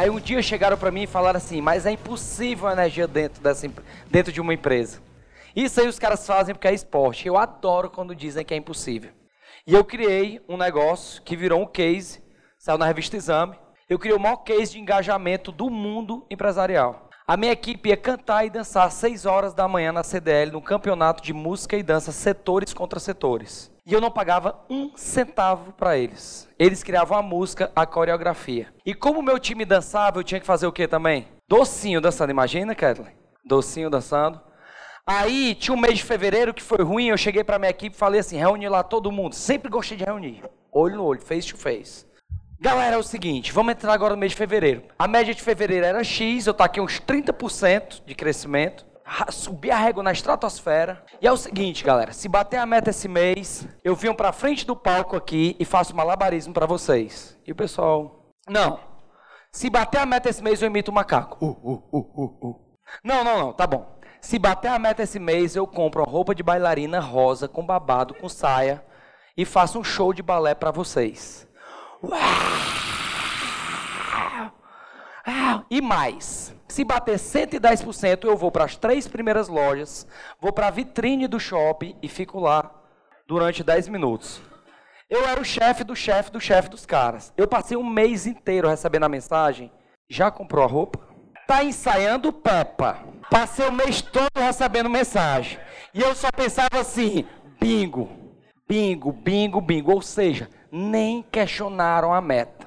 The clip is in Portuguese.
Aí um dia chegaram para mim e falaram assim, mas é impossível a energia dentro, dessa, dentro de uma empresa. Isso aí os caras fazem porque é esporte. Eu adoro quando dizem que é impossível. E eu criei um negócio que virou um case, saiu na revista Exame. Eu criei o maior case de engajamento do mundo empresarial. A minha equipe ia cantar e dançar às 6 horas da manhã na CDL, no campeonato de música e dança, setores contra setores. E eu não pagava um centavo para eles. Eles criavam a música, a coreografia. E como o meu time dançava, eu tinha que fazer o que também? Docinho dançando, imagina, Kathleen? Docinho dançando. Aí tinha um mês de fevereiro que foi ruim, eu cheguei para minha equipe e falei assim: reúne lá todo mundo. Sempre gostei de reunir. Olho no olho, face to face. Galera, é o seguinte, vamos entrar agora no mês de fevereiro. A média de fevereiro era X, eu taquei uns 30% de crescimento. Subi a régua na estratosfera. E é o seguinte, galera, se bater a meta esse mês, eu venho pra frente do palco aqui e faço malabarismo para vocês. E o pessoal, não. Se bater a meta esse mês, eu imito o macaco. Uh, uh, uh, uh, uh. Não, não, não, tá bom. Se bater a meta esse mês, eu compro uma roupa de bailarina rosa, com babado, com saia, e faço um show de balé para vocês. Uau! E mais, se bater 110%, eu vou para as três primeiras lojas, vou para a vitrine do shopping e fico lá durante 10 minutos. Eu era o chefe do chefe do chefe dos caras. Eu passei um mês inteiro recebendo a mensagem. Já comprou a roupa? Tá ensaiando Peppa. Passei o mês todo recebendo mensagem. E eu só pensava assim: bingo, bingo, bingo, bingo. Ou seja, nem questionaram a meta.